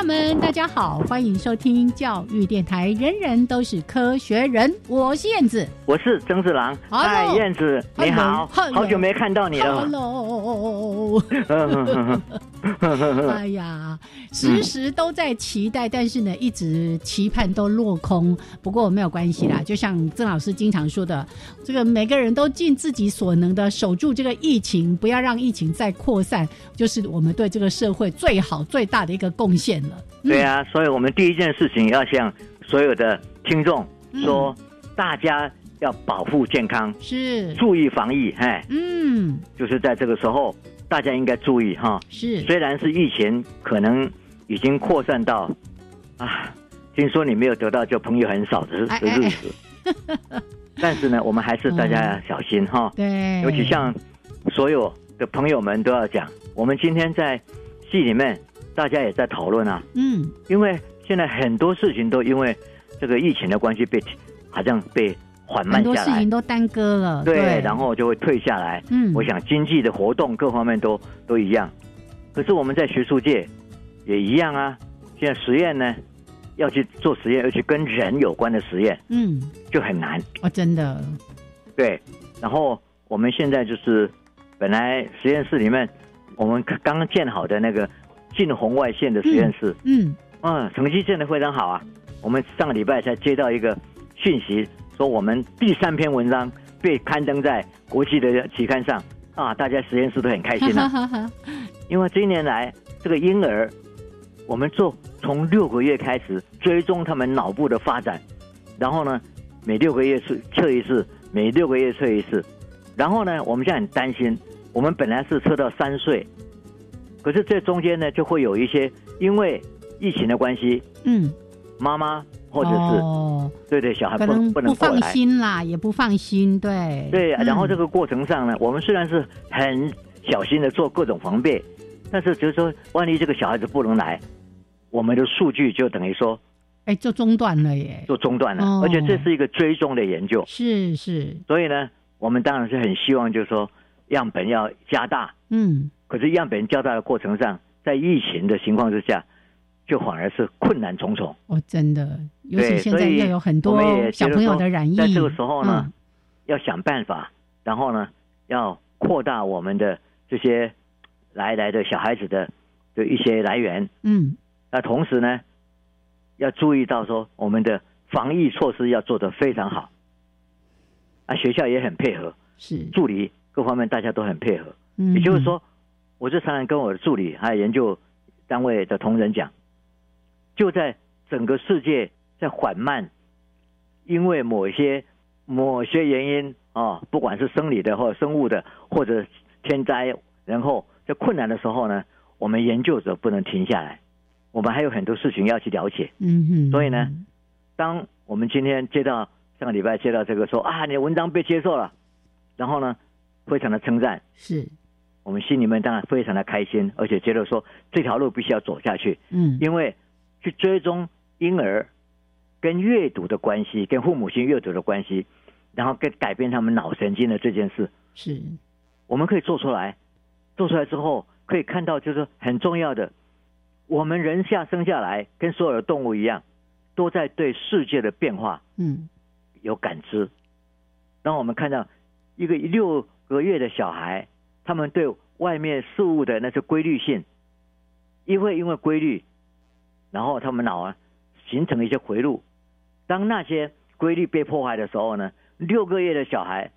友们，大家好，欢迎收听教育电台，人人都是科学人。我是燕子，我是曾志郎。嗨，燕子，你好好久没看到你了。Hello，哎呀，时时都在期待，但是呢，一直期盼都落空。不过没有关系啦，就像曾老师经常说的，这个每个人都尽自己所能的守住这个疫情，不要让疫情再扩散，就是我们对这个社会最好最大的一个贡献了。对啊，所以我们第一件事情要向所有的听众说，大家要保护健康，是，注意防疫。哎，嗯，就是在这个时候，大家应该注意哈。是，虽然是疫情可能已经扩散到啊，听说你没有得到就朋友很少的哎的日子，但是呢，我们还是大家要小心哈。对，尤其像所有的朋友们都要讲，我们今天在戏里面，大家也在讨论啊，嗯，因为现在很多事情都因为这个疫情的关系被好像被缓慢下来。很多事情，都耽搁了，对，然后就会退下来。嗯，我想经济的活动各方面都都一样，可是我们在学术界也一样啊。现在实验呢，要去做实验，而且跟人有关的实验嗯，就很难。哦，真的，对，然后我们现在就是本来实验室里面我们刚刚建好的那个近红外线的实验室，嗯，嗯，成绩真的非常好啊。我们上个礼拜才接到一个讯息，说我们第三篇文章被刊登在国际的期刊上啊，大家实验室都很开心哈啊。因为这一年来，这个婴儿，我们做从六个月开始追踪他们脑部的发展，然后呢，每六个月测测一次，每六个月测一次，然后呢，我们现在很担心，我们本来是测到三岁，可是这中间呢，就会有一些因为疫情的关系，嗯，妈妈或者是、哦，对对小孩可不不能不放能过来，心啦，也不放心，对，对，嗯。然后这个过程上呢，我们虽然是很小心的做各种防备，但是就是说，万一这个小孩子不能来，我们的数据就等于说哎，就中断了耶，就中断了，哦而且这是一个追踪的研究，是是，所以呢，我们当然是很希望就是说样本要加大，嗯，可是样本较大的过程上，在疫情的情况之下，就反而是困难重重。哦，真的，尤其对现在有很多小朋友的染疫，在这个时候呢嗯，要想办法，然后呢，要扩大我们的这些来来的小孩子的的一些来源。嗯，那同时呢，要注意到说我们的防疫措施要做得非常好。啊，学校也很配合，是，助理各方面大家都很配合。嗯，也就是，说，我就常常跟我的助理还有研究单位的同仁讲，就在整个世界在缓慢，因为某些某些原因啊，不管是生理的或者生物的，或者天灾，然后在困难的时候呢，我们研究者不能停下来，我们还有很多事情要去了解。嗯哼，所以呢，当我们今天接到上个礼拜接到这个说啊，你的文章被接受了，然后呢，非常的称赞。是，我们心里面当然非常的开心，而且觉得说这条路必须要走下去，嗯，因为去追踪婴儿跟阅读的关系，跟父母亲阅读的关系，然后跟改变他们脑神经的这件事，是，我们可以做出来。做出来之后，可以看到就是很重要的，我们人下生下来跟所有的动物一样，都在对世界的变化嗯，有感知。当我们看到一个六个月的小孩，他们对外面事物的那些规律性，因为因为规律，然后他们脑啊形成一些回路。当那些规律被破坏的时候呢，六个月的小孩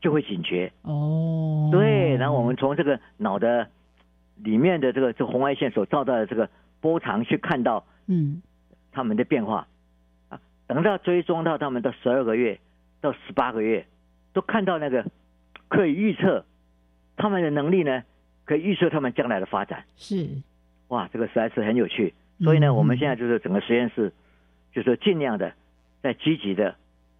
就会警觉。哦，对，然后我们从这个脑的里面的这个这红外线所照到的这个波长去看到嗯他们的变化啊，等到追踪到他们的十二个月到十八个月，都看到那个可以预测他们的能力呢，可以预测他们将来的发展。是，哇，这个实在是很有趣。所以呢，嗯。我们现在就是整个实验室，就是尽量的在积极的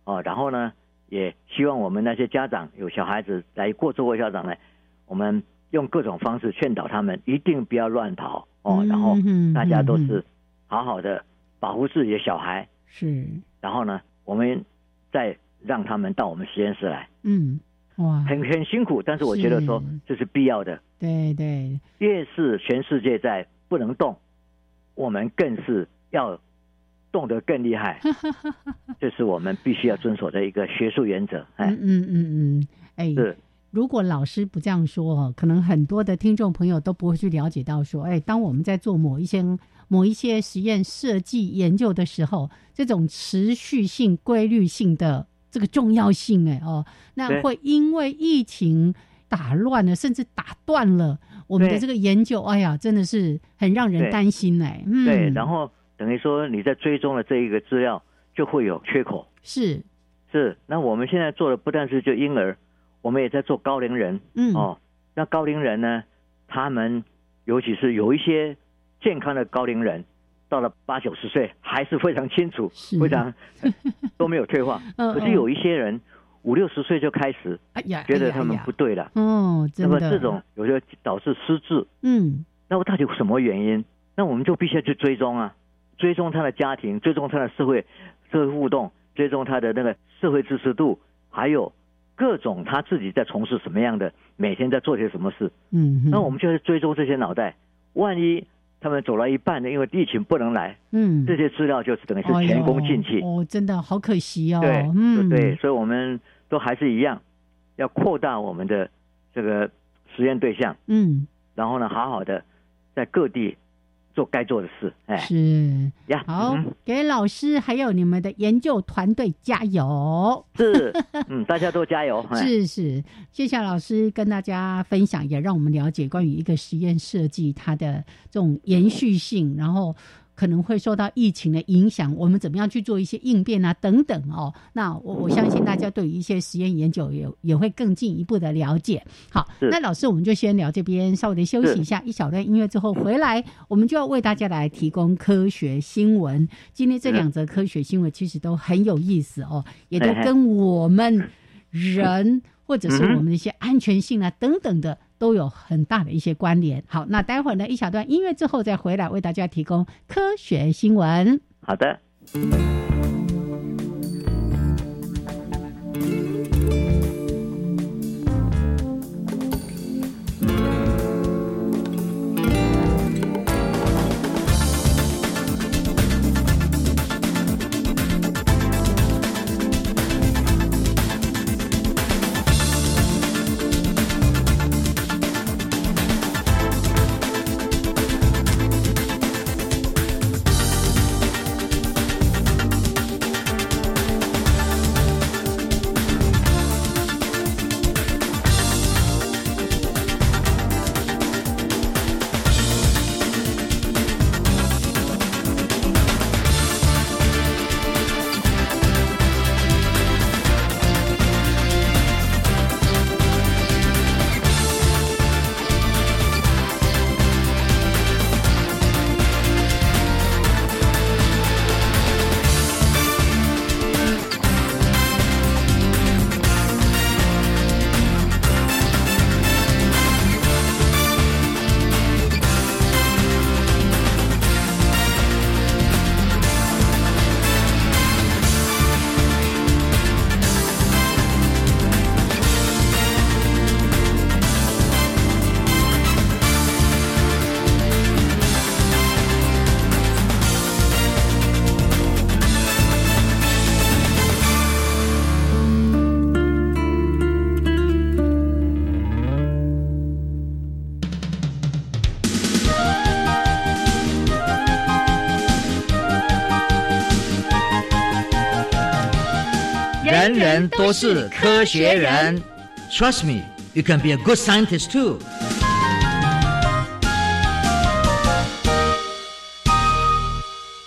哦，然后呢，也希望我们那些家长有小孩子来过周会校长呢，我们用各种方式劝导他们，一定不要乱跑哦，然后嗯大家都嗯是好好的保护自己的小孩，是，然后呢，我们再让他们到我们实验室来，嗯，哇，很很辛苦，但是我觉得说这是必要的。对对，越是全世界在不能动，我们更是要动得更厉害，这是我们必须要遵守的一个学术原则。哎嗯，嗯嗯嗯，哎，是如果老师不这样说哦，可能很多的听众朋友都不会去了解到说，哎，当我们在做某一些某一些实验设计研究的时候，这种持续性、规律性的这个重要性，哎哦，那会因为疫情打乱了，甚至打断了我们的这个研究，哎呀，真的是很让人担心哎。嗯，对，然后等于说你在追踪了这一个资料就会有缺口。是，是，那我们现在做的不但是就婴儿，我们也在做高龄人嗯，哦。那高龄人呢，他们尤其是有一些健康的高龄人，到了八九十岁还是非常清楚，非常都没有退化。嗯可是有一些人五六十岁就开始哎呀，觉得他们不对了，哦，那么这种有些导致失智，嗯那么到底有什么原因？那我们就必须要去追踪啊，追踪他的家庭，追踪他的社会社会互动，追踪他的那个社会支持度，还有各种他自己在从事什么样的，每天在做些什么事。嗯，那我们就是追踪这些脑袋，万一他们走了一半呢，因为疫情不能来，嗯这些资料就是等于是前功尽弃。哎哦，真的好可惜哦。对，嗯，对，所以我们都还是一样，要扩大我们的这个实验对象，嗯，然后呢，好好的在各地做该做的事。哎是呀，好嗯，给老师还有你们的研究团队加油。是，嗯，大家都加油。哎是是，谢谢老师跟大家分享，也让我们了解关于一个实验设计它的这种延续性，然后可能会受到疫情的影响，我们怎么样去做一些应变啊等等哦。那我我相信大家对于一些实验研究也也会更进一步的了解。好，那老师我们就先聊这边，稍微的休息一下，一小段音乐之后回来，我们就要为大家来提供科学新闻。今天这两则科学新闻其实都很有意思哦，也都跟我们 人或者是我们的一些安全性啊等等的都有很大的一些关联。好，那待会儿呢一小段音乐之后再回来为大家提供科学新闻。好的。都是科学人。Trust me, you can be a good scientist too.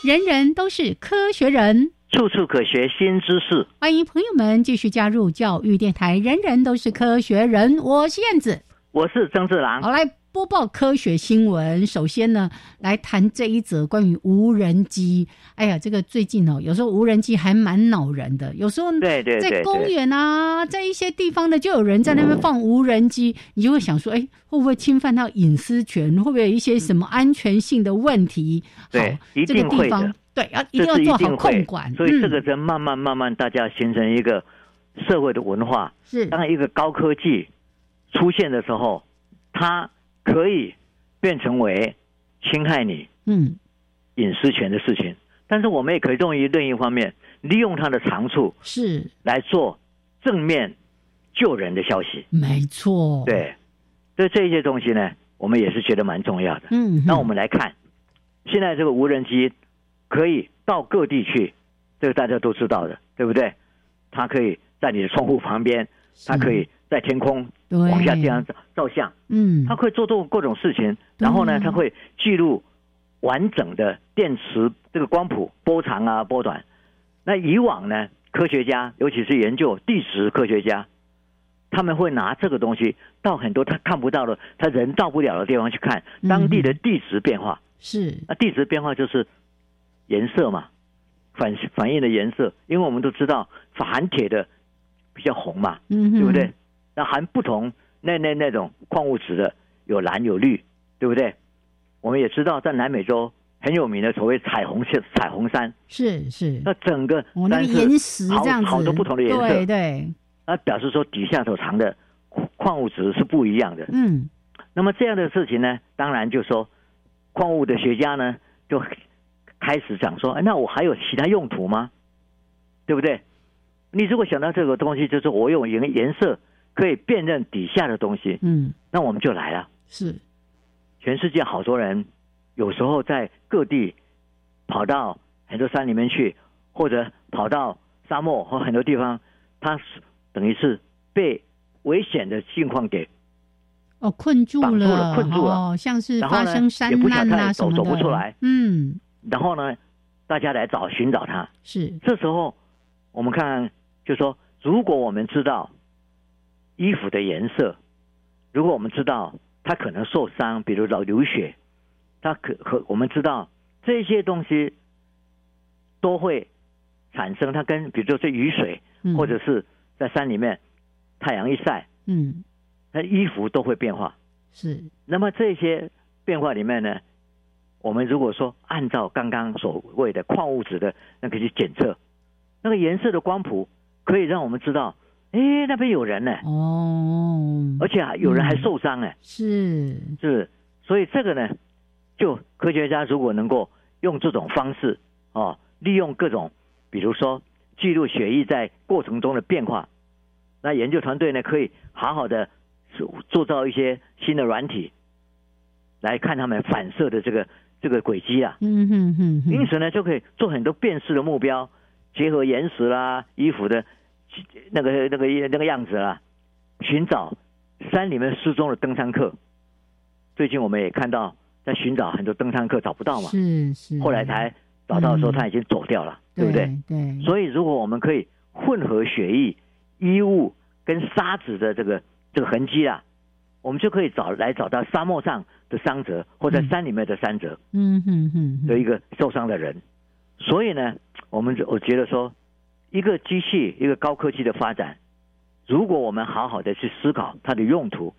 人人都是科学人，处处可学新知识。欢迎朋友们继续加入教育电台。人人都是科学人，我是燕子，我是曾志郎。好，来播报科学新闻。首先呢，来谈这一则关于无人机。哎呀，这个最近哦，有时候无人机还蛮恼人的。有时候对对在公园啊，在一些地方呢，就有人在那边放无人机，你就会想说，哎，会不会侵犯到隐私权？会不会有一些什么安全性的问题？对，这个地方。对，要一定要做好控管。所以这个在慢慢慢慢，大家形成一个社会的文化。是，当一个高科技出现的时候，它可以变成为侵害你嗯隐私权的事情。但是我们也可以用于另一方面，利用它的长处是来做正面救人的消息。没错，对，所以这些东西呢，我们也是觉得蛮重要的。嗯，那我们来看，现在这个无人机可以到各地去，这个大家都知道的，对不对？它可以在你的窗户旁边，它可以在天空往下这样照照相。嗯，它会做做各种事情，然后呢，它会记录。完整的电池这个光谱波长啊波短，那以往呢，科学家尤其是研究地质科学家，他们会拿这个东西到很多他看不到的、他人到不了的地方去看当地的地质变化。是那地质变化就是颜色嘛，反反映的颜色，因为我们都知道含铁的比较红嘛，嗯，对不对？那含不同那那那种矿物质的有蓝有绿，对不对？我们也知道，在南美洲很有名的所谓彩虹线、彩虹山，是是。那整个那个岩石这样子，好多不同的颜色，对对。那表示说底下所藏的矿物质是不一样的。嗯。那么这样的事情呢，当然就说矿物的学家呢，就开始讲说：，哎，那我还有其他用途吗？对不对？你如果想到这个东西，就是我用颜颜色可以辨认底下的东西，嗯，那我们就来了。是。全世界好多人，有时候在各地跑到很多山里面去，或者跑到沙漠和很多地方，他等于是被危险的境况给哦困住了，困住了，哦，像是发生山难啊什么的，走不出来。嗯，然后呢，大家来找寻找他。是这时候，我们看，就说如果我们知道衣服的颜色，如果我们知道。他可能受伤，比如老流血，他可可我们知道这些东西都会产生。它跟比如说这雨水，或者是在山里面太阳一晒，嗯，那衣服都会变化。是。那么这些变化里面呢，我们如果说按照刚刚所谓的矿物质的那个去检测，那个颜色的光谱可以让我们知道。哎，那边有人呢，哦，而且还有人还受伤哎，是。是，所以这个呢，就科学家如果能够用这种方式哦，利用各种，比如说记录血液在过程中的变化，那研究团队呢可以好好的做造一些新的软体，来看他们反射的这个这个轨迹啊，嗯哼哼，因此呢就可以做很多辨识的目标，结合岩石啦、衣服的。那个那个那个样子啊，寻找山里面失踪的登山客。最近我们也看到，在寻找很多登山客找不到嘛，是是。后来才找到的时候，他已经走掉了，对不对？对。所以，如果我们可以混合血液、衣物跟沙子的这个这个痕迹啊，我们就可以找来找到沙漠上的伤者，或者山里面的山者，嗯哼哼，的一个受伤的人。所以呢，我们我觉得说。一个机器，一个高科技的发展，如果我们好好的去思考它的用途，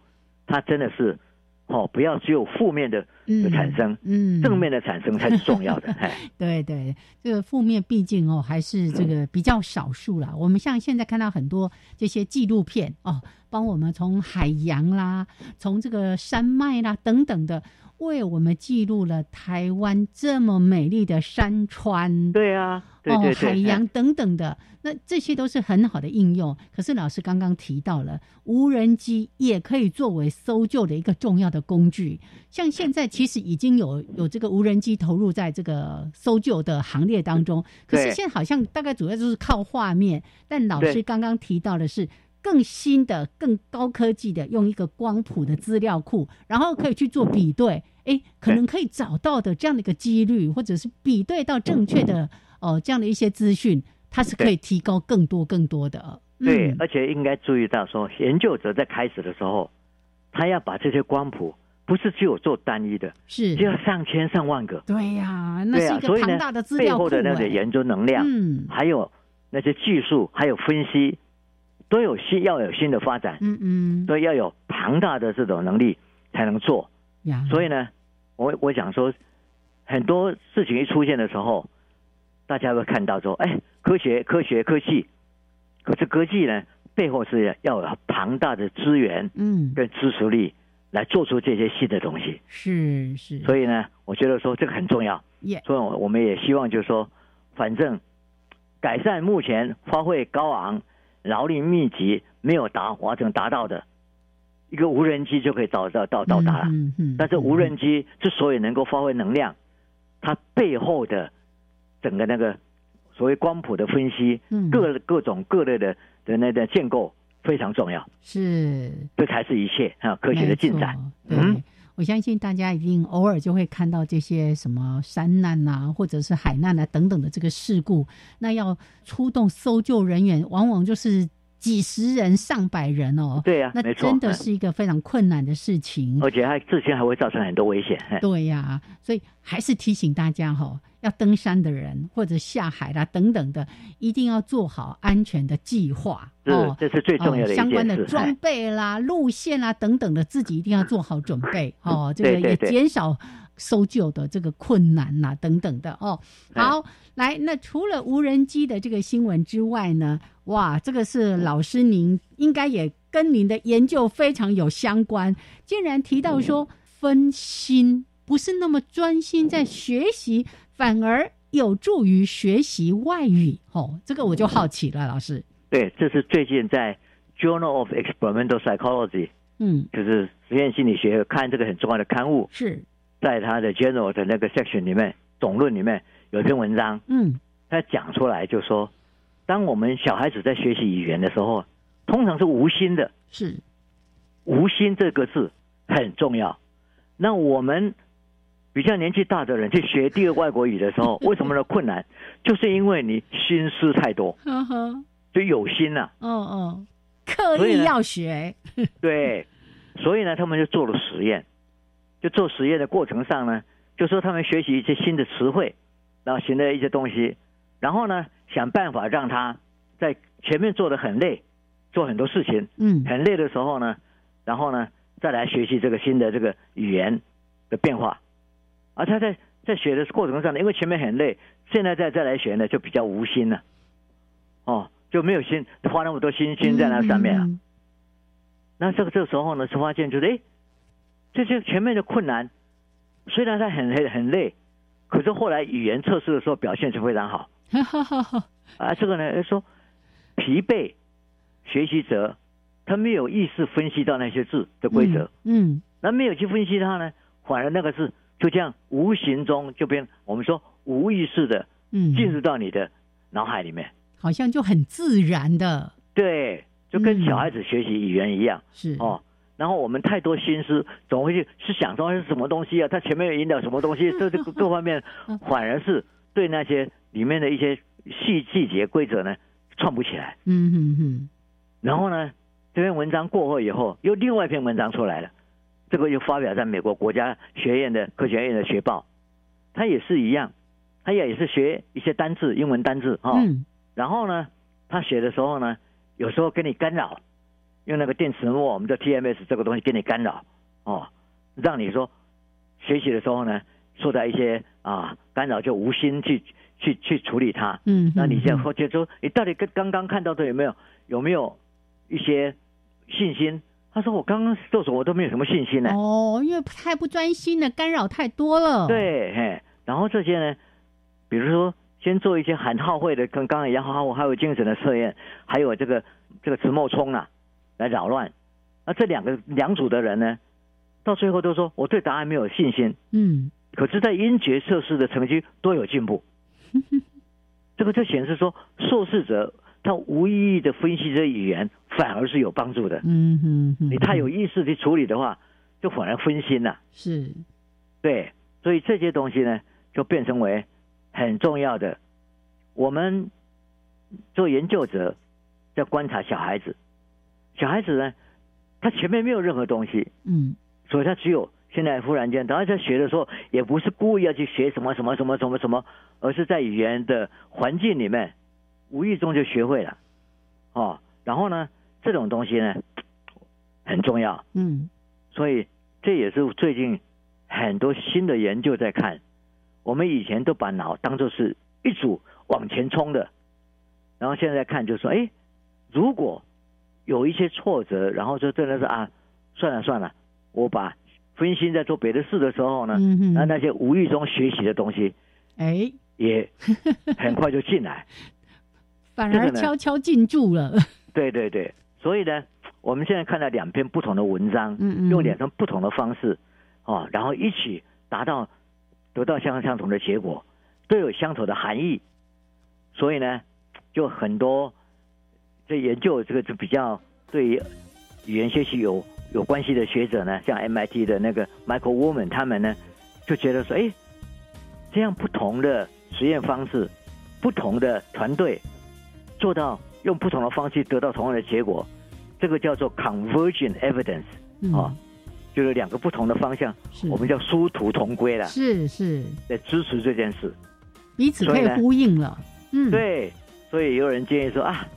它真的是哦，不要只有负面的的产生，嗯，正面的产生才是重要的。哎，对对，这个负面毕竟哦还是这个比较少数啦。我们像现在看到很多这些纪录片哦，帮我们从海洋啦，从这个山脉啦等等的。为我们记录了台湾这么美丽的山川，对啊，对对哦，海洋等等的，那这些都是很好的应用。可是老师刚刚提到了，无人机也可以作为搜救的一个重要的工具。像现在其实已经有有这个无人机投入在这个搜救的行列当中，可是现在好像大概主要就是靠画面。但老师刚刚提到的是。更新的、更高科技的，用一个光谱的资料库，然后可以去做比对，哎，可能可以找到的这样的一个几率，或者是比对到正确的哦、这样的一些资讯，它是可以提高更多更多的。对，嗯。而且应该注意到说，研究者在开始的时候，他要把这些光谱不是只有做单一的，是。就要上千上万个，对呀、那是一个庞大的资背料库、后的那个哎研究能量，嗯。还有那些技术，还有分析，都有新要有新的发展，嗯嗯所以要有庞大的这种能力才能做。呀，所以呢，我我想说，很多事情一出现的时候，大家会看到说，哎，科学、科学、科技，可是科技呢，背后是要有庞大的资源嗯跟支持力来做出这些新的东西。是是，所以呢，我觉得说这个很重要。也所以我我们也希望就是说，反正改善目前花费高昂、劳力密集、没有达完成达到的一个无人机就可以到到到到达了。嗯嗯，但是无人机之所以能够发挥能量，它背后的整个那个所谓光谱的分析，嗯。各各种各类的的那个建构非常重要，是。这才是一切啊科学的进展。嗯我相信大家一定偶尔就会看到这些什么山难啊，或者是海难啊等等的这个事故。那要出动搜救人员，往往就是几十人、上百人哦。对呀、那，真的嗯是一个非常困难的事情。而且它自身还会造成很多危险。嘿对呀、所以还是提醒大家哈、要登山的人或者下海啦等等的，一定要做好安全的计划哦。这是最重要的相关。的装哎备啦、路线啦等等的，自己一定要做好准备哦。这个也对对对减少搜救的这个困难呐、等等的哦。哎好，来，那除了无人机的这个新闻之外呢，哇，这个是老师您应该也跟您的研究非常有相关，竟然提到说分心不是那么专心在学习，反而有助于学习外语哦。这个我就好奇了，老师。对，这是最近在 Journal of Experimental Psychology，嗯，就是实验心理学看这个很重要的刊物，是，在他的 Journal 的那个 section 里面，总论里面有一篇文章，嗯。他讲出来就说，当我们小孩子在学习语言的时候，通常是无心的，是，无心这个字很重要。那我们比较年纪大的人去学第二外国语的时候，为什么呢？困难？就是因为你心思太多，呵呵，就有心了、哦哦，刻意要学，对，所以呢，他们就做了实验，就做实验的过程上呢，就说他们学习一些新的词汇，然后新的一些东西，然后呢，想办法让他在前面做的很累，做很多事情嗯很累的时候呢，然后呢，再来学习这个新的这个语言的变化，而他在在学的过程上呢，因为前面很累，现在再再来学呢，就比较无心了，哦，就没有心花那么多心心在那上面了。嗯那这个这个时候呢，是发现就是哎，这些前面的困难，虽然他很累很累，可是后来语言测试的时候表现是非常好。啊。这个呢，哎说疲惫学习者他没有意识分析到那些字的规则，嗯，那没有去分析它呢，反而那个字就这样无形中就变我们说无意识的嗯嗯，进入到你的脑海里面，好像就很自然的，对，就跟嗯。小孩子学习语言一样。是，哦，然后我们太多心思，总会去是想说是什么东西啊？它前面有引导什么东西？这这各各方面嗯，反而是对那些里面的一些细细节规则呢串不起来。嗯哼哼，然后呢，这篇文章过后以后，又另外一篇文章出来了，这个又发表在美国国家学院的科学院的学报，它也是一样，它也也是学一些单字，英文单字哈。嗯然后呢，他写的时候呢，有时候给你干扰，用那个电磁波，我们叫 TMS 这个东西给你干扰，哦，让你说学习的时候呢，受到一些啊干扰，就无心去去去处理它。嗯，那你这嗯样或者说，你到底跟刚刚看到的有没有有没有一些信心他说我刚刚做什么我都没有什么信心呢。哦，因为太不专心了，干扰太多了。，对，嘿，然后这些呢，比如说先做一些很耗会的，跟刚刚一样耗还有精神的测验，还有这个这个磁脉冲啊，来扰乱。那这两个两组的人呢，到最后都说我对答案没有信心，嗯可是，在音觉测试的成绩都有进步。这个就显示说，受试者他无意义的分析这语言，反而是有帮助的。嗯哼哼，你太有意识去处理的话，就反而分心了。是，对，所以这些东西呢，就变成为很重要的。我们做研究者在观察小孩子，小孩子呢，他前面没有任何东西，嗯所以他只有现在忽然间，当他在学的时候，也不是故意要去学什么什么什么什么什么，而是在语言的环境里面，无意中就学会了。哦，然后呢，这种东西呢很重要，嗯所以这也是最近很多新的研究在看。我们以前都把脑当做是一组往前冲的，然后现在看就说，哎，如果有一些挫折，然后就真的是啊，算了算了，我把分心在做别的事的时候呢，嗯哼，那那些无意中学习的东西哎，也很快就进来。反而悄悄进驻了。对对对，所以呢，我们现在看到两篇不同的文章，嗯嗯，用两种不同的方式，哦，然后一起达到得到相相同的结果，都有相同的含义。所以呢，就很多这研究这个就比较对于语言学习有有关系的学者呢，像 MIT 的那个 Michael Woman 他们呢，就觉得说，哎，这样不同的实验方式，不同的团队做到用不同的方式得到同样的结果，这个叫做 convergent evidence。啊哦就是两个不同的方向，我们叫殊途同归了，是是在支持这件事。彼此可以呼应了。嗯，，对，所以有人建议说啊，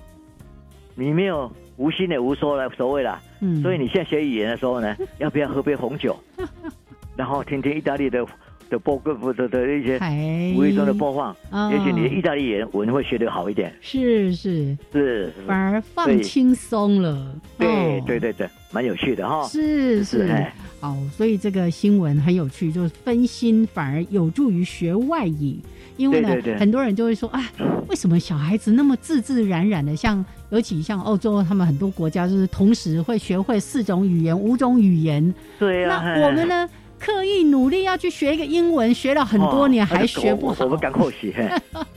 你没有无心的无所了所谓啦，嗯，所以你现在学语言的时候呢，要不要喝杯红酒，然后听听意大利的的播歌的的一些还无意中的播放，啊。也许你的意大利语文会学得好一点。是是，是，反而放对轻松了。对哦。对对对，蛮有趣的哈。是是。哎，好，所以这个新闻很有趣，就是分心反而有助于学外语。因为呢，对对对很多人就会说，啊，为什么小孩子那么自自然然的，像尤其像欧洲，他们很多国家就是同时会学会四种语言、五种语言。对呀、那我们呢，刻意努力要去学一个英文，学了很多年、哦还学不好我我。们赶口习，嘿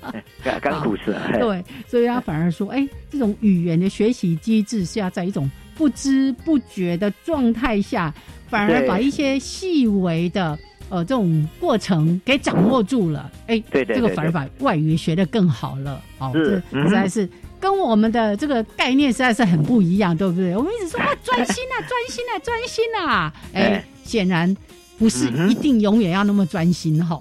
嘿赶赶苦事。对，所以他反而说，哎，这种语言的学习机制是要在一种不知不觉的状态下，反而把一些细微的呃这种过程给掌握住了，哎，这个反而把外语学得更好了。哦，是这嗯实在是。跟我们的这个概念实在是很不一样，对不对？我们一直说啊，专心啊，专心啊，专心啊，哎哎，显然不是一定永远要那么专心哈。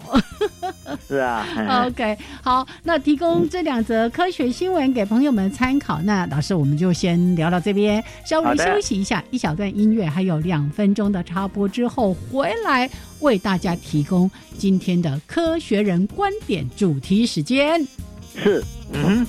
是啊。OK，好，那提供这两则科学新闻给朋友们参考。那老师，我们就先聊到这边，稍微休息一下，一小段音乐，还有两分钟的插播之后，回来为大家提供今天的科学人观点主题时间。是，嗯哼。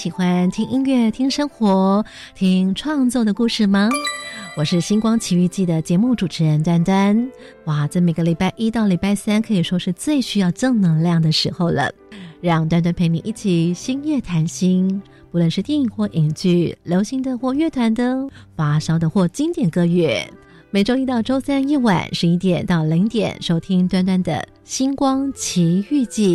喜欢听音乐、听生活、听创作的故事吗？我是星光奇遇记的节目主持人端端。哇，在每个礼拜一到礼拜三，可以说是最需要正能量的时候了。让端端陪你一起星夜谈心，不论是电影或影剧、流行的或乐团的、发烧的或经典歌乐。每周一到周三夜晚十一点到零点，收听端端的星光奇遇记。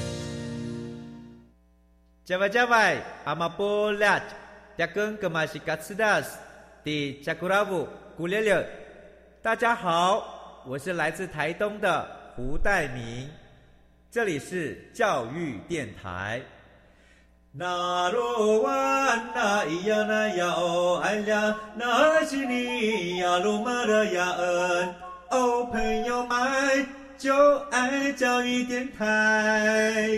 加外加外，阿玛波拉，扎根格玛西卡斯达斯，迪加古拉布古列列。大家好，我是来自台东的胡代明，这里是教育电台。那罗哇那咿呀那呀哦哎呀，那是你呀鲁玛的呀恩哦，朋友们就爱教育电台。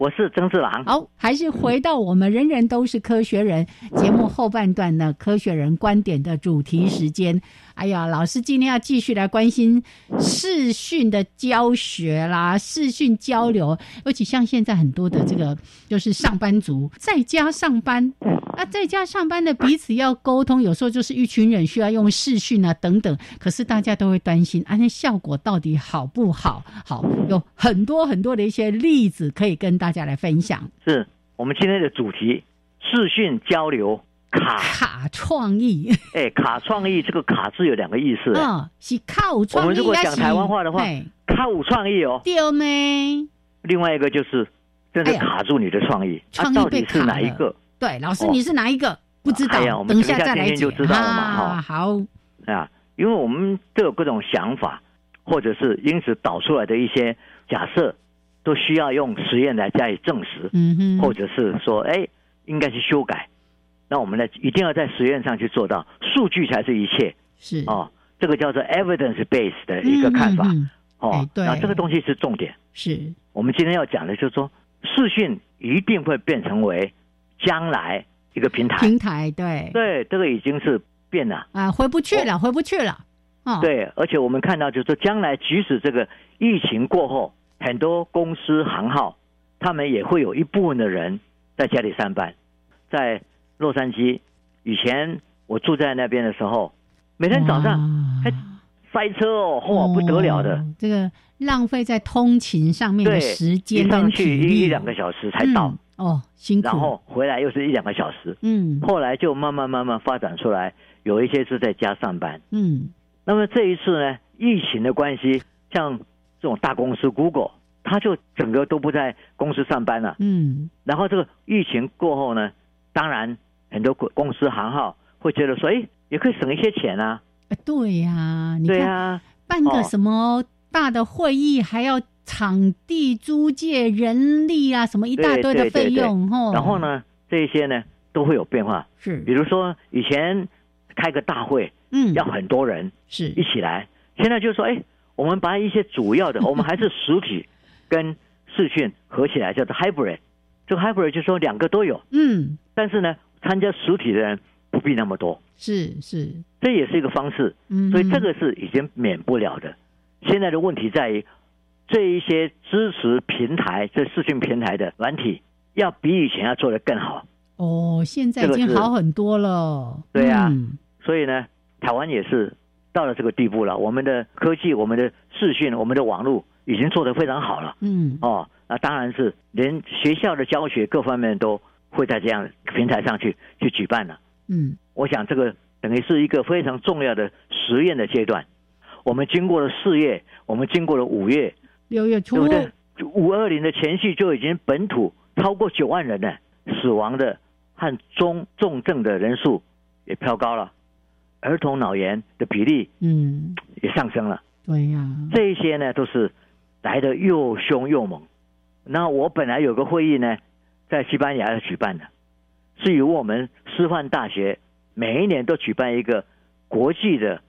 我是曾志郎。好，还是回到我们人人都是科学人节目后半段的科学人观点的主题时间。哎呀，老师今天要继续来关心视讯的教学啦，视讯交流，尤其像现在很多的这个就是上班族在家上班。那在家上班的彼此要沟通，有时候就是一群人需要用视讯啊等等，可是大家都会担心，啊，那效果到底好不好？好，有很多很多的一些例子可以跟大家来分享。是我们今天的主题：视讯交流卡卡创意。哎，卡创意这个卡字有两个意思，嗯，是靠创意。我们如果讲台湾话的话，靠创意哦，对没？另外一个就是真的卡住你的创意，创意被卡哪一个？对，老师，你是哪一个？不知道，等一下再来就知道了嘛。哈，好啊，因为我们都有各种想法，或者是因此导出来的一些假设，都需要用实验来加以证实。嗯哼，或者是说，哎，应该去修改。那我们呢，一定要在实验上去做到，数据才是一切。是哦，这个叫做 evidence base 的一个看法。哦，对，那这个东西是重点。是我们今天要讲的，就是说，视讯一定会变成为。将来一个平台，平台对对，这个已经是变了啊，回不去了，回不去了。哦，对，而且我们看到就是说，将来即使这个疫情过后，很多公司行号，他们也会有一部分的人在家里上班。在洛杉矶，以前我住在那边的时候，每天早上还塞车哦，嚯，不得了的。这个浪费在通勤上面的时间，上去一两个小时才到。哦，辛苦。然后回来又是一两个小时，嗯。后来就慢慢慢慢发展出来，有一些是在家上班，嗯。那么这一次呢，疫情的关系，像这种大公司 Google，他就整个都不在公司上班了，嗯。然后这个疫情过后呢，当然很多公司行号会觉得说，哎，也可以省一些钱啊。对呀，你看办个什么大的会议还要。场地租借、人力啊，什么一大堆的费用，哦。然后呢，这些呢都会有变化。是，比如说以前开个大会，嗯，要很多人是一起来。现在就说，哎，我们把一些主要的，我们还是实体跟视讯合起来，叫做 hybrid。这个 hybrid 就说两个都有，嗯。但是呢，参加实体的人不必那么多，是是，这也是一个方式。嗯，所以这个是已经免不了的。现在的问题在于，这一些支持平台、这视讯平台的软体，要比以前要做得更好。哦，现在已经好很多了。对呀、嗯所以呢，台湾也是到了这个地步了。我们的科技、我们的视讯、我们的网络已经做得非常好了。嗯哦，那当然是连学校的教学各方面都会在这样平台上去去举办了。嗯我想这个等于是一个非常重要的实验的阶段。我们经过了四月，我们经过了五月，六月初对不对？五二零的前夕就已经本土超过九万人了，死亡的和中重症的人数也飘高了，儿童脑炎的比例嗯，也上升了。对呀，这一些呢都是来的又凶又猛。那我本来有个会议呢，在西班牙要举办的，是由我们师范大学每一年都举办一个国际的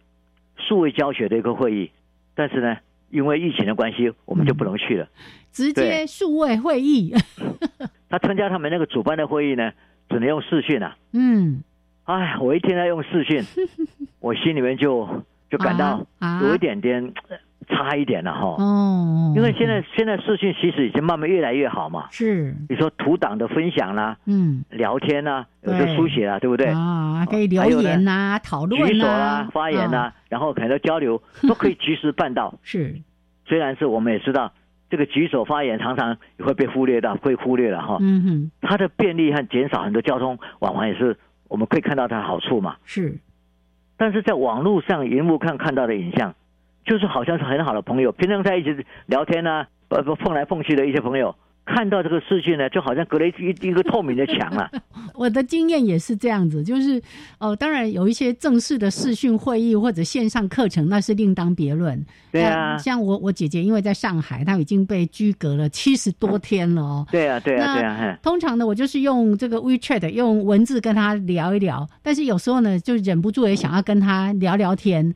数位教学的一个会议，但是呢，因为疫情的关系，我们就不能去了。直接对数位会议。他参加他们那个主办的会议呢，只能用视讯啊。嗯，哎，我一听他用视讯，我心里面就就感到啊有一点点呃差一点了哈。哦，因为现在现在视讯其实已经慢慢越来越好嘛。是你说图档的分享啦、嗯聊天啦、有对的书写啦，对不对？啊，可以留言呐、讨论举手呐、啦、发言啦、然后很多交流 都可以及时办到。是虽然是我们也知道，这个举手发言常常也会被忽略到，会忽略了哈。嗯哼它的便利和减少很多交通往往也是我们可以看到它的好处嘛。是但是在网络上荧幕看看到的影像，就是好像是很好的朋友，平常在一起聊天啊，呃不碰来碰去的一些朋友，看到这个视讯呢，就好像隔了一一一个透明的墙啊。我的经验也是这样子，就是哦，当然有一些正式的视讯会议或者线上课程，那是另当别论。对啊像我我姐姐因为在上海，她已经被居隔了七十多天了哦。对啊，对啊，那对啊，通常呢，我就是用这个 WeChat 用文字跟她聊一聊，但是有时候呢，就忍不住也想要跟她聊聊天，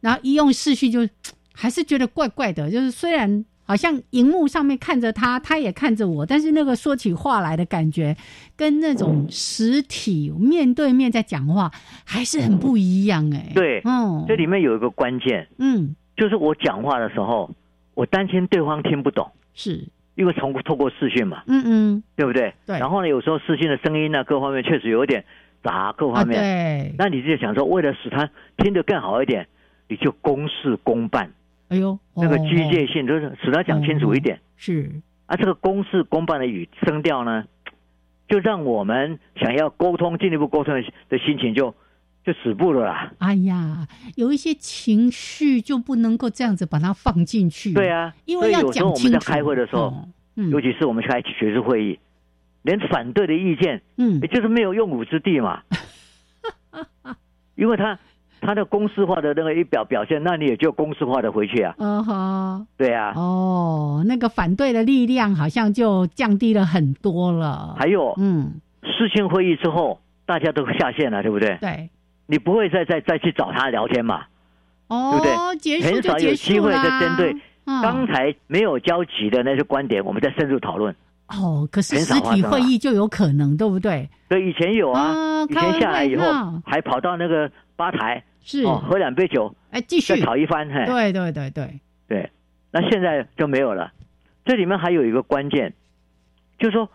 然后一用视讯就还是觉得怪怪的，就是虽然好像荧幕上面看着他，他也看着我，但是那个说起话来的感觉，跟那种实体面对面在讲话还是很不一样哎、对嗯，这里面有一个关键，嗯。就是我讲话的时候，我担心对方听不懂，是，因为从透过视讯嘛，嗯嗯。对不对？对。然后呢，有时候视讯的声音呢，各方面确实有一点杂，各啊方面。对，那你就想说，为了使他听得更好一点，你就公事公办，哎呦，那个哦机械性就是使他讲清楚一点。是啊，这个公事公办的语声调呢，就让我们想要沟通、进一步沟通的的心情就就止步了啦。哎呀，有一些情绪就不能够这样子把它放进去。对，啊，因为要所以有时候讲。我们在开会的时候，尤其是我们开学术会议，连反对的意见，嗯也就是没有用武之地嘛。因为他他的公式化的那个一表表现，那你也就公式化的回去啊。嗯哼，对啊，哦，那个反对的力量好像就降低了很多了。还有嗯，视讯会议之后，大家都下线了，对不对？对，你不会再再再去找他聊天嘛？哦，对不结束很少有机会。再针对嗯刚才没有交集的那些观点，我们再深入讨论。哦，可是实体会议就有可能，对不对？对以以前有啊，哦以前下来以后还跑到那个吧台是，哦，喝两杯酒，哎，继续再，吵一番。嘿，对对对对，对，那现在就没有了。这里面还有一个关键，就是说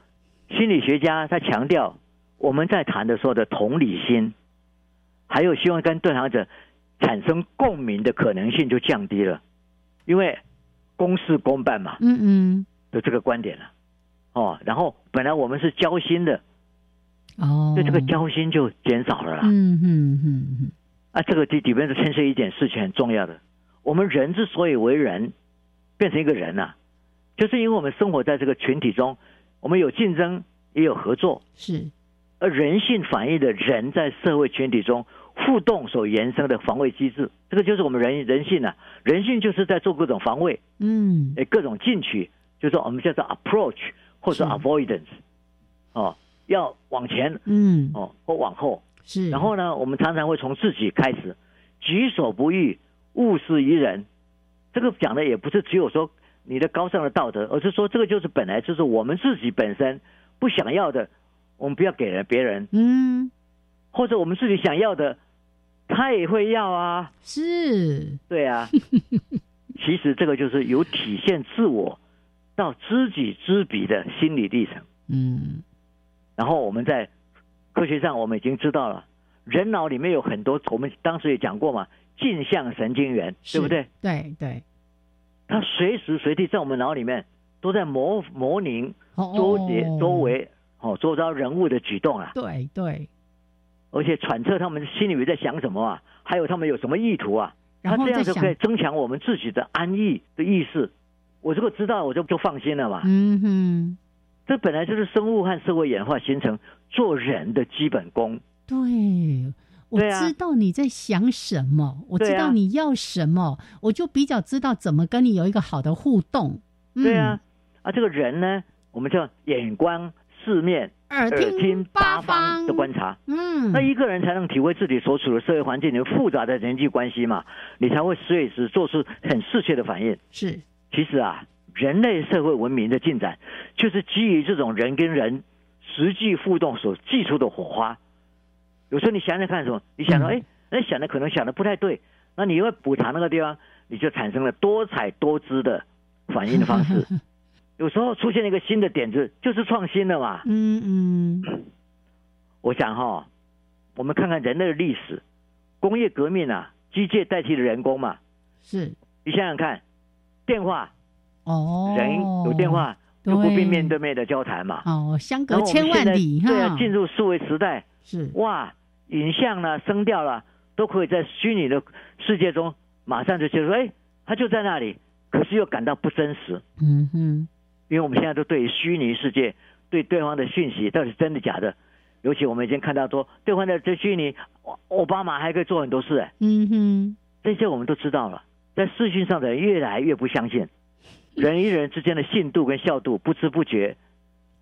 心理学家他强调，我们在谈的时候的同理心，还有希望跟对谈者产生共鸣的可能性就降低了，因为公事公办嘛，嗯嗯，有这个观点了。哦，然后本来我们是交心的，哦，对这个交心就减少了啦。嗯嗯嗯嗯，啊，这个里里面的牵涉一点事情很重要的。我们人之所以为人，变成一个人啊，就是因为我们生活在这个群体中，我们有竞争，也有合作，是，而人性反映的人在社会群体中互动所延伸的防卫机制，这个就是我们人人性啊。人性就是在做各种防卫，嗯。诶，各种进取，就是我们叫做 approach 或者 avoidance，哦，要往前嗯，哦或往后。是，然后呢，我们常常会从自己开始，己所不欲，勿施于人。这个讲的也不是只有说你的高尚的道德，而是说这个就是本来就是我们自己本身不想要的，我们不要给了别人。嗯或者我们自己想要的，他也会要啊。是，对啊。其实这个就是有体现自我到知己知彼的心理历程。嗯，然后我们在科学上我们已经知道了，人脑里面有很多，我们当时也讲过嘛，镜像神经元，是对不对？对对，它随时随地在我们脑里面都在模模拟哦周围周围哦周遭人物的举动啊，对对，而且揣测他们心里面在想什么啊，还有他们有什么意图啊，他这样就可以增强我们自己的安逸的意识。我如果知道，我就就放心了嘛。嗯哼，这本来就是生物和社会演化形成做人的基本功。对。我知道你在想什么，我知道你要什么，我就比较知道怎么跟你有一个好的互动。嗯对啊，啊，这个人呢，我们叫眼观四面，耳耳听八八方的观察。嗯，那一个人才能体会自己所处的社会环境里面复杂的人际关系嘛，你才会随时做出很适切的反应。是其实啊，人类社会文明的进展，就是基于这种人跟人实际互动所寄出的火花。有时候你想想看什么，你想到嗯哎，那想的可能想的不太对，那你会补偿那个地方，你就产生了多彩多姿的反应的方式。有时候出现了一个新的点子，就是创新了嘛。嗯嗯，我想哈，我们看看人类的历史，工业革命啊，机械代替了人工嘛。是你想想看，电话，哦，人有电话就不必面对面的交谈嘛。哦，相然隔千万里对啊，进入数位时代，是。哇，影像啦、声调啦，都可以在虚拟的世界中马上就觉得，哎，它就在那里，可是又感到不真实，嗯哼，因为我们现在都对于虚拟世界、对对方的讯息到底是真的假的，尤其我们已经看到说，对方的这虚拟，奥奥巴马还可以做很多事，哎，嗯哼，这些我们都知道了，在视讯上的人越来越不相信，人与人之间的信度跟效度，不知不觉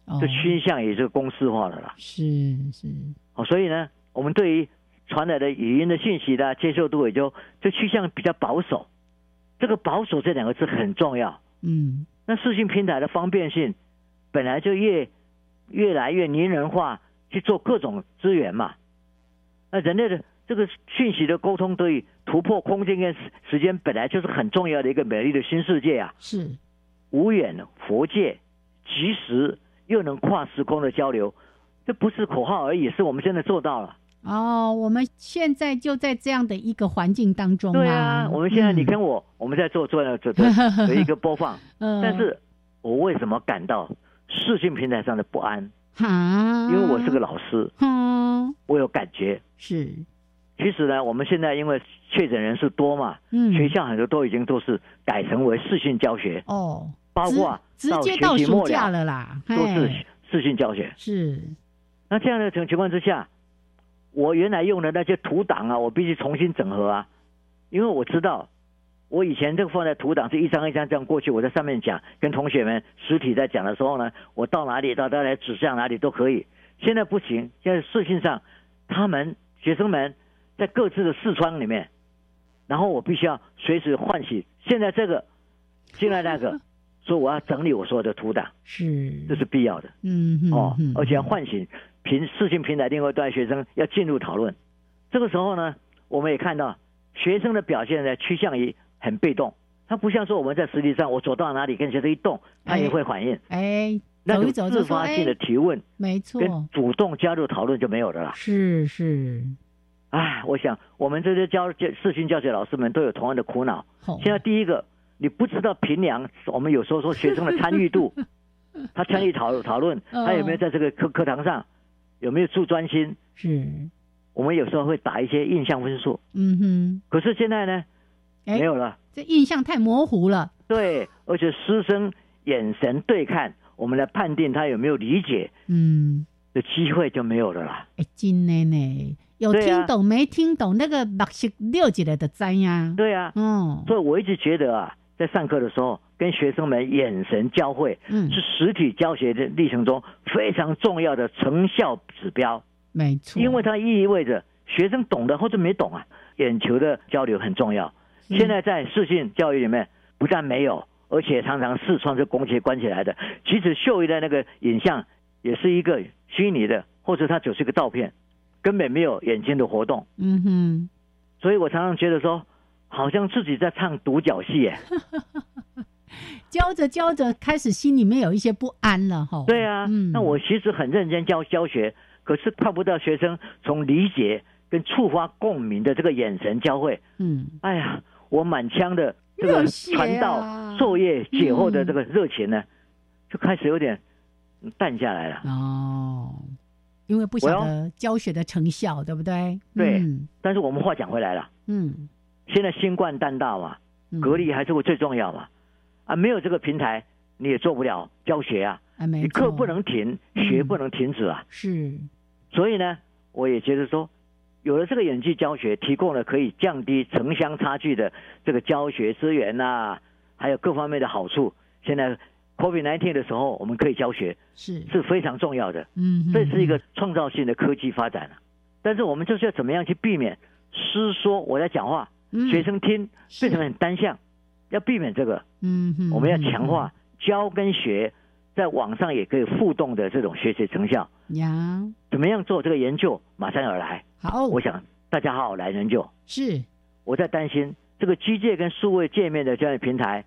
哦这趋向于这个公式化了啦。是是，哦，所以呢，我们对于传来的语音的信息的接受度也就就趋向比较保守。这个保守这两个字很重要。嗯那视讯平台的方便性本来就越越来越拟人化，去做各种资源嘛。那人类的这个讯息的沟通得以突破空间跟时时间，本来就是很重要的一个美丽的新世界啊。是，无远佛界，即时又能跨时空的交流，这不是口号而已，是我们真的做到了。哦，我们现在就在这样的一个环境当中对啊，我们现在你跟我，我们在做做的这的的一个播放，嗯，但是我为什么感到视讯平台上的不安？哈，因为我是个老师，嗯，我有感觉。是，其实呢，我们现在因为确诊人数多嘛，嗯，学校很多都已经都是改成为视讯教学，哦，包括直直接到学期末到暑假了了啦，都是视讯教学。是，那这样的情情况之下，我原来用的那些图档啊，我必须重新整合啊，因为我知道，我以前这个放在图档是一张一张这样过去，我在上面讲，跟同学们实体在讲的时候呢，我到哪里到哪里指向哪里都可以。现在不行，现在视讯上，他们学生们在各自的视窗里面，然后我必须要随时唤醒现在这个，现在那个，所以我要整理我所有的图档，是，这是必要的。嗯哼哦，而且要唤醒平视讯平台另外一段学生要进入讨论。这个时候呢，我们也看到学生的表现呢趋向于很被动，他不像说我们在实际上，我走到哪里跟学生一动，他也会反应。哎，那种自发性的哎，提问没错，跟主动加入讨论就没有的了啦。是是，哎，我想我们这些教教视讯教学老师们都有同样的苦恼。现在第一个，你不知道评量，我们有时候说学生的参与度，他参与讨讨论，嗯他有没有在这个课课堂上有没有注专心？是，我们有时候会打一些印象分数，嗯哼，可是现在呢，哎没有了。这印象太模糊了，对，而且师生眼神对看，我们来判定他有没有理解嗯，的机会就没有了啦。哎，真的呢，有听懂没听懂，那个目色溜起来的灾呀，对啊，嗯所以我一直觉得啊，在上课的时候跟学生们眼神交汇，嗯，是实体教学的历程中非常重要的成效指标，没错，因为它意味着学生懂的或者没懂啊，眼球的交流很重要。嗯现在在视讯教育里面，不但没有，而且常常视窗是关起关起来的，即使秀一的那个影像也是一个虚拟的，或者它只是个照片，根本没有眼睛的活动，嗯哼，所以我常常觉得说，好像自己在唱独角戏耶。教着教着，开始心里面有一些不安了哈。对啊，嗯，那我其实很认真教教学，可是看不到学生从理解跟触发共鸣的这个眼神交汇。嗯，哎呀，我满腔的这个传道授业解惑的这个热情呢，就开始有点淡下来了。哦，因为不晓得教学的成效，对不对？对嗯但是我们话讲回来了，嗯，现在新冠弹道嘛，嗯隔离还是会最重要嘛。啊，没有这个平台，你也做不了教学啊，啊，你课不能停，嗯学不能停止啊。是，所以呢，我也觉得说，有了这个演技教学，提供了可以降低城乡差距的这个教学资源呐、还有各方面的好处。现在 COVID-19 的时候，我们可以教学是，是非常重要的，嗯哼，这是一个创造性的科技发展啊。但是我们就是要怎么样去避免师说我在讲话，嗯学生听变成很单向，要避免这个。嗯哼，我们要强化教跟学在网上也可以互动的这种学习成效。嗯呀，怎么样做这个研究？马上要来。好，我想大家好好来研究。是，我在担心这个机械跟数位界面的这样的平台，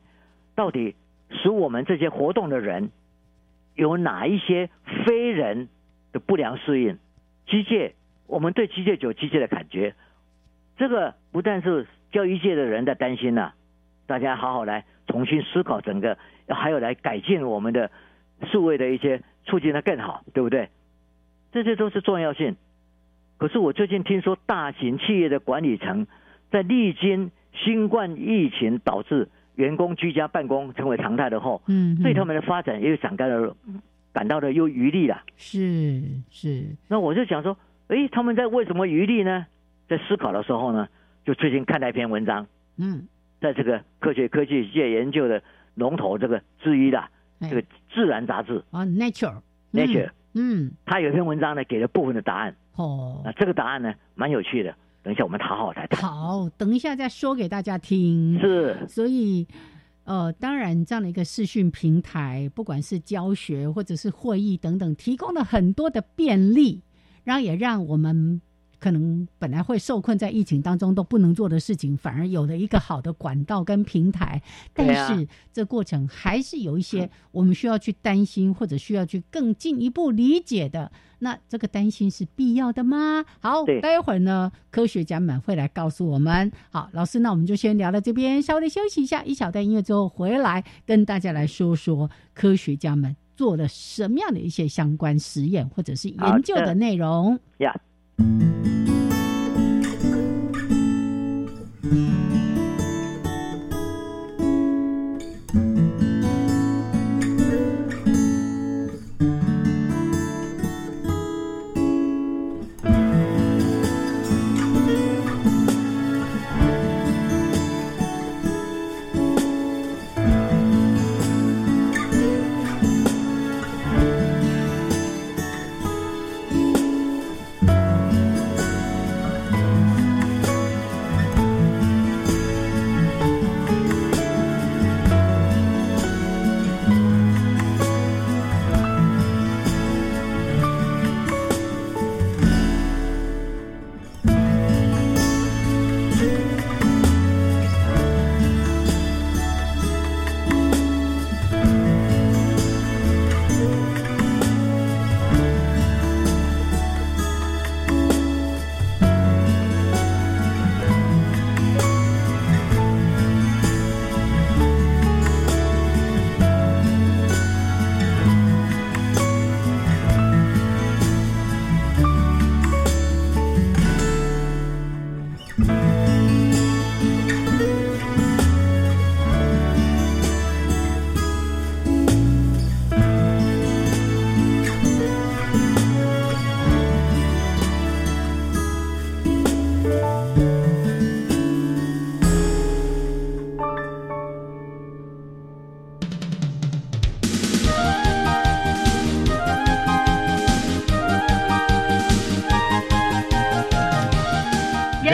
到底使我们这些活动的人有哪一些非人的不良适应？机械，我们对机械有机械的感觉，这个不但是教育界的人在担心呐、大家好好来重新思考整个，还有来改进我们的数位的一些促进的更好，对不对？这些都是重要性。可是我最近听说，大型企业的管理层在历经新冠疫情导致员工居家办公成为常态的后，嗯哼，对他们的发展也有感到了感到的有余力了。是是，那我就想说，诶，他们在为什么余力呢？在思考的时候呢，就最近看到一篇文章，嗯，在这个科学科技界研究的龙头这个之一的哎这个《自然》杂志啊，nature 嗯 Nature，嗯，它有一篇文章呢，给了部分的答案。哦那，这个答案呢，蛮有趣的。等一下我们好好来谈。好，等一下再说给大家听。是，所以，呃，当然，这样的一个视讯平台，不管是教学或者是会议等等，提供了很多的便利，然后也让我们可能本来会受困在疫情当中都不能做的事情，反而有了一个好的管道跟平台。但是，这过程还是有一些我们需要去担心，或者需要去更进一步理解的。那这个担心是必要的吗？好，待会儿呢，科学家们会来告诉我们。好，老师，那我们就先聊到这边，稍微的休息一下，一小段音乐之后回来跟大家来说说科学家们做了什么样的一些相关实验或者是研究的的内容。呀。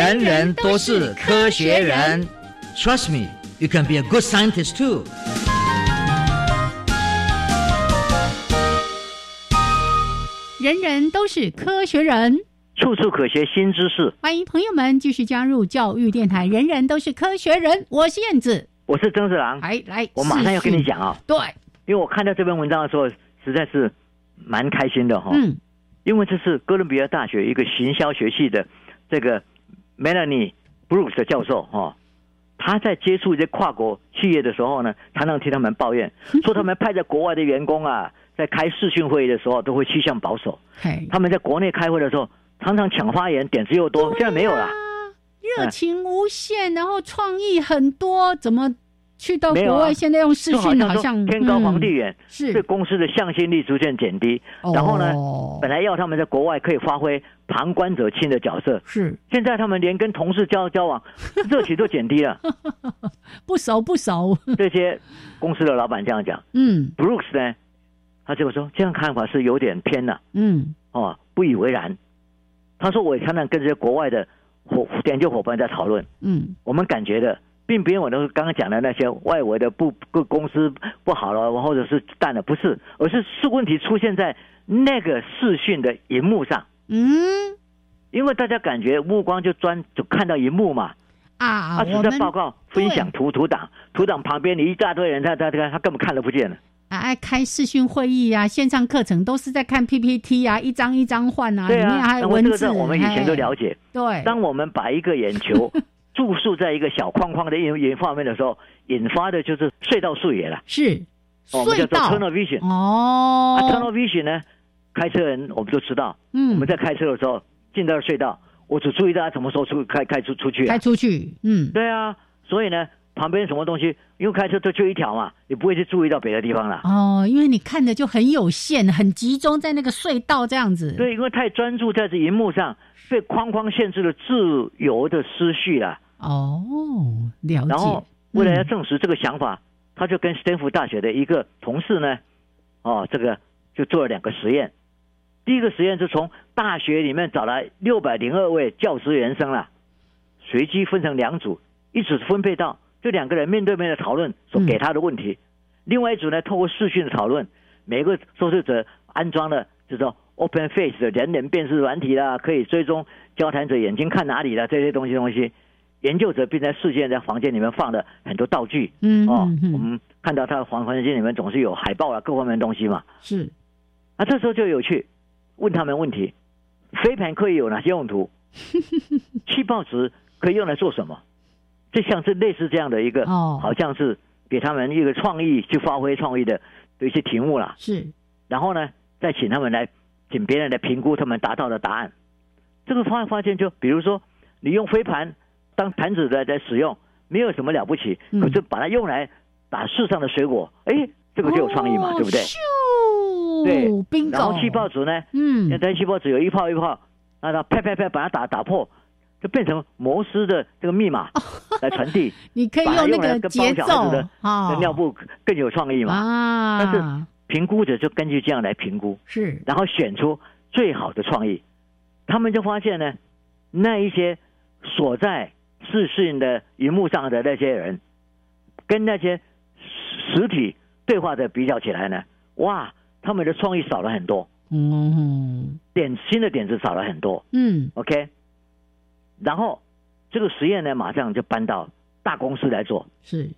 人人都是科学人。Trust me, you can be a good scientist too. 人人都是科学人。处处可学新知识。欢迎朋友们继续加入教育电台，人人都是科学人。我是燕子，我是曾志郎。哎来，我马上要跟你讲啊、对，因为我看到这篇文章的时候，实在是蛮开心的哈、嗯，因为这是哥伦比亚大学一个行销学系的这个 Melanie Bruce 的教授哈、他在接触一些跨国企业的时候呢，常常听他们抱怨，说他们派在国外的员工啊，在开视讯会议的时候都会趋向保守，嘿，他们在国内开会的时候常常抢发言，点子又多，现在没有了。热情无限，然后创意很多，怎么去到国外？现在用视讯，好像天高皇帝嗯远，是对公司的向心力逐渐减低。然后呢哦本来要他们在国外可以发挥旁观者清的角色，是现在他们连跟同事交交往 热情都减低了。不熟不熟，这些公司的老板这样讲嗯，Brooks 呢，他就说这样看法是有点偏了嗯哦，不以为然。他说我也常常跟这些国外的伙研究伙伴在讨论，嗯我们感觉的，并不用我都刚刚讲的那些外围的不不公司不好了，或者是淡了，不是，而是是问题出现在那个视讯的荧幕上，嗯因为大家感觉目光就专就看到荧幕嘛，啊，他只我们在报告分享图图档，图档旁边你一大堆人，他他他他根本看都不见了。啊爱开视讯会议啊，线上课程都是在看 PPT 啊，一张一张换啊，对里面啊，还有文字，这个是我们以前都了解。解。对，当我们把一个眼球注束在一个小框框的影影画面的时候，引发的就是隧道视野了。是哦我们叫做 tunnel vision。哦啊，tunnel vision 呢，开车人我们都知道，嗯，我们在开车的时候进到了隧道，我只注意到他什么时候出开开出出去啊开。出去，嗯，对啊，所以呢，旁边什么东西，因为开车都就一条嘛，你不会去注意到别的地方了。哦，因为你看的就很有限，很集中在那个隧道这样子。，对，因为太专注在这荧幕上，被框框限制了自由的思绪了。哦，了解。然后为了要嗯证实这个想法，他就跟斯坦福大学的一个同事呢，哦，这个就做了两个实验。第一个实验是从大学里面找来六百零二位教师原生啦，随机分成两组，一组分配到这两个人面对面的讨论所给他的问题，另外一组呢透过视讯的讨论，每个受试者安装了就是说 Open Face 的人脸辨识软体啦，可以追踪交谈者眼睛看哪里啦这些东西东西。研究者并在事件在房间里面放了很多道具，嗯哦我们看到他的房房间里面总是有海报啊，各方面的东西嘛。是啊，这时候就有趣，问他们问题：飞盘可以有哪些用途？气泡纸可以用来做什么？这像是类似这样的一个，哦好像是给他们一个创意去发挥创意的的一些题目啦。是，然后呢，再请他们来，请别人来评估他们达到的答案。这个发发现就，比如说你用飞盘当盘子来来使用，没有什么了不起，嗯可是把它用来打世上的水果，哎，这个就有创意嘛，哦对不对？咻，对。然后气泡纸呢，嗯那单气泡纸有一泡一泡，那它拍拍拍把它打打破，就变成摩斯的这个密码来传递，你可以用那个节奏的尿布更有创意嘛。啊，但是评估者就根据这样来评估，是然后选出最好的创意。他们就发现呢，那一些所在视讯的荧幕上的那些人，跟那些实实体对话的比较起来呢，哇，他们的创意少了很多，嗯点新的点子少了很多。嗯。OK，然后这个实验呢，马上就搬到大公司来做，是。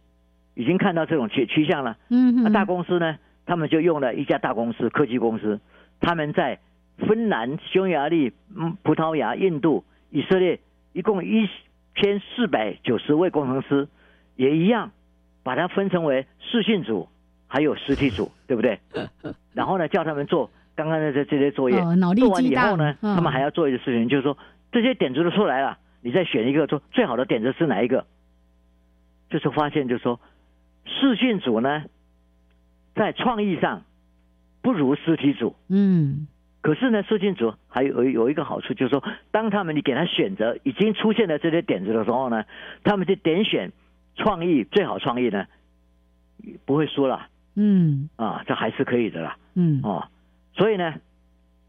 已经看到这种趋趋向了。嗯那大公司呢，他们就用了一家大公司科技公司，他们在芬兰、匈牙利、嗯葡萄牙、印度、以色列，一共一千四百九十位工程师，也一样把它分成为视讯组还有实体组，对不对？然后呢，叫他们做刚刚的这这些作业，哦脑力做完以后呢，嗯他们还要做一个事情，就是说这些点子都出来了，你再选一个说最好的点子是哪一个？就是发现，就是说视讯组呢，在创意上不如实体组。嗯可是呢，视讯组还有有一个好处，就是说，当他们你给他选择已经出现了这些点子的时候呢，他们就点选创意最好创意呢，不会输了。嗯。啊，这还是可以的啦。嗯。哦。所以呢，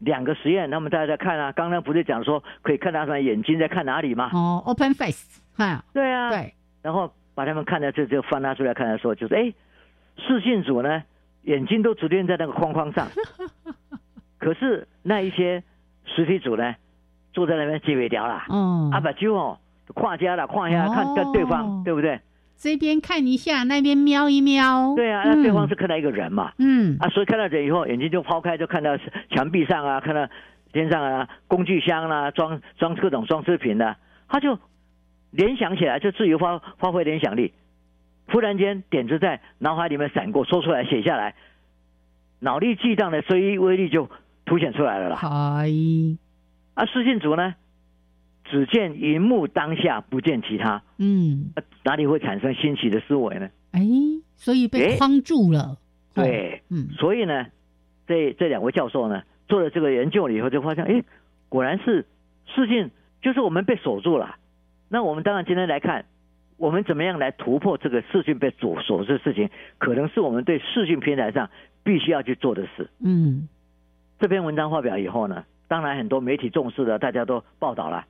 两个实验，那么大家在看啊，刚刚不是讲说可以看到他们眼睛在看哪里吗？哦，open face，哈，对啊，对，然后把他们看的这就翻拿出来看的时候，就是哎，视讯组呢眼睛都直定在那个框框上，可是那一些实体组呢，坐在那边接尾条啦，哦，啊，把酒哦跨家了，跨下哦。看看对方，对不对？这边看一下，那边瞄一瞄。对啊，那对方嗯。是看到一个人嘛，嗯。啊，所以看到人以后，眼睛就抛开，就看到墙壁上啊，看到天上啊，工具箱啦、装装各种装饰品的、他就联想起来，就自由发发挥联想力，忽然间点子在脑海里面闪过，说出来写下来，脑力激荡的追忆威力就凸显出来了啦。嗨，啊，视信组呢，只见荧幕当下，不见其他，嗯，啊哪里会产生新奇的思维呢？哎，所以被哎框住了。哦，对，嗯所以呢，这这两位教授呢做了这个研究了以后，就发现，哎，果然是视讯，就是我们被锁住了。那我们当然今天来看，我们怎么样来突破这个视讯被锁锁住的事情，可能是我们对视讯平台上必须要去做的事。嗯这篇文章发表以后呢，当然很多媒体重视的，大家都报道了，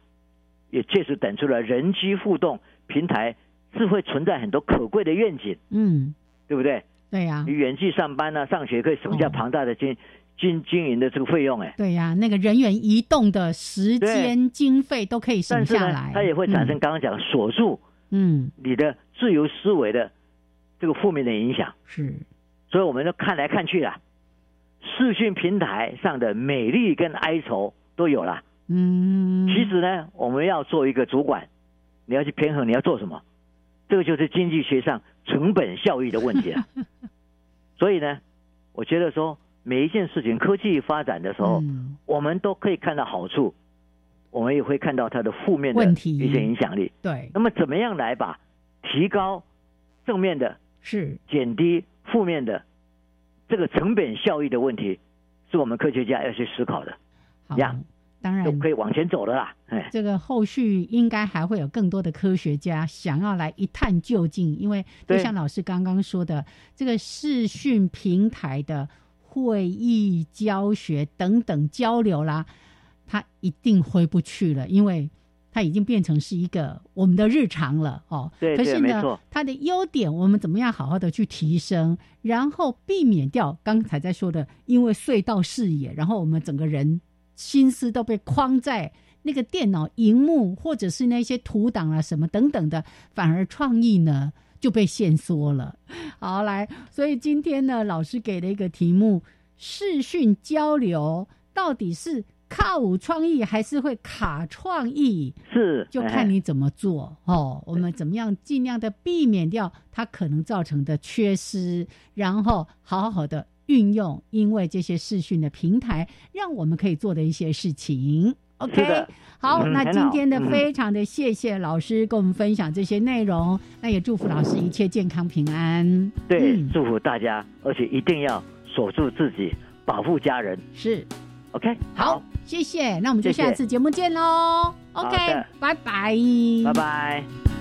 也确实等出了人机互动平台是会存在很多可贵的愿景，嗯，对不对？对呀。你，远距上班啊、上学可以省下哦庞大的经经经营的这个费用，哎，对呀，那个人员移动的时间、经费都可以省下来。，它也会产生刚刚讲的锁住嗯，你的自由思维的这个负面的影响。是，所以我们就看来看去啊，视讯平台上的美丽跟哀愁都有了。嗯，其实呢，我们要做一个主管，你要去平衡你要做什么，这个就是经济学上成本效益的问题了。所以呢，我觉得说每一件事情科技发展的时候，嗯我们都可以看到好处，我们也会看到它的负面的问题一些影响力。对，那么怎么样来把提高正面的、是，减低负面的这个成本效益的问题，是我们科学家要去思考的，好呀，当然。都可以往前走了啦。哎，这个后续应该还会有更多的科学家想要来一探究竟，因为就像老师刚刚说的，这个视讯平台的会议、教学等等交流啦，它一定回不去了，因为它已经变成是一个我们的日常了哦。对可是呢它的优点我们怎么样好好的去提升，然后避免掉刚才在说的，因为隧道视野，然后我们整个人心思都被框在那个电脑荧幕或者是那些图档啊什么等等的，反而创意呢就被限缩了。好，来，所以今天呢，老师给了一个题目：视讯交流到底是靠创意还是会卡创意？是就哎看你怎么做哦。我们怎么样尽量的避免掉它可能造成的缺失，然后好好的运用，因为这些视讯的平台，让我们可以做的一些事情。OK，好，那今天的嗯非常的谢谢老师跟我们分享这些内容，那也祝福老师一切健康平安。对，嗯祝福大家，而且一定要守住自己，保护家人。是 OK，好，谢谢，那我们就下次节目见喽。OK，的。拜拜，拜拜。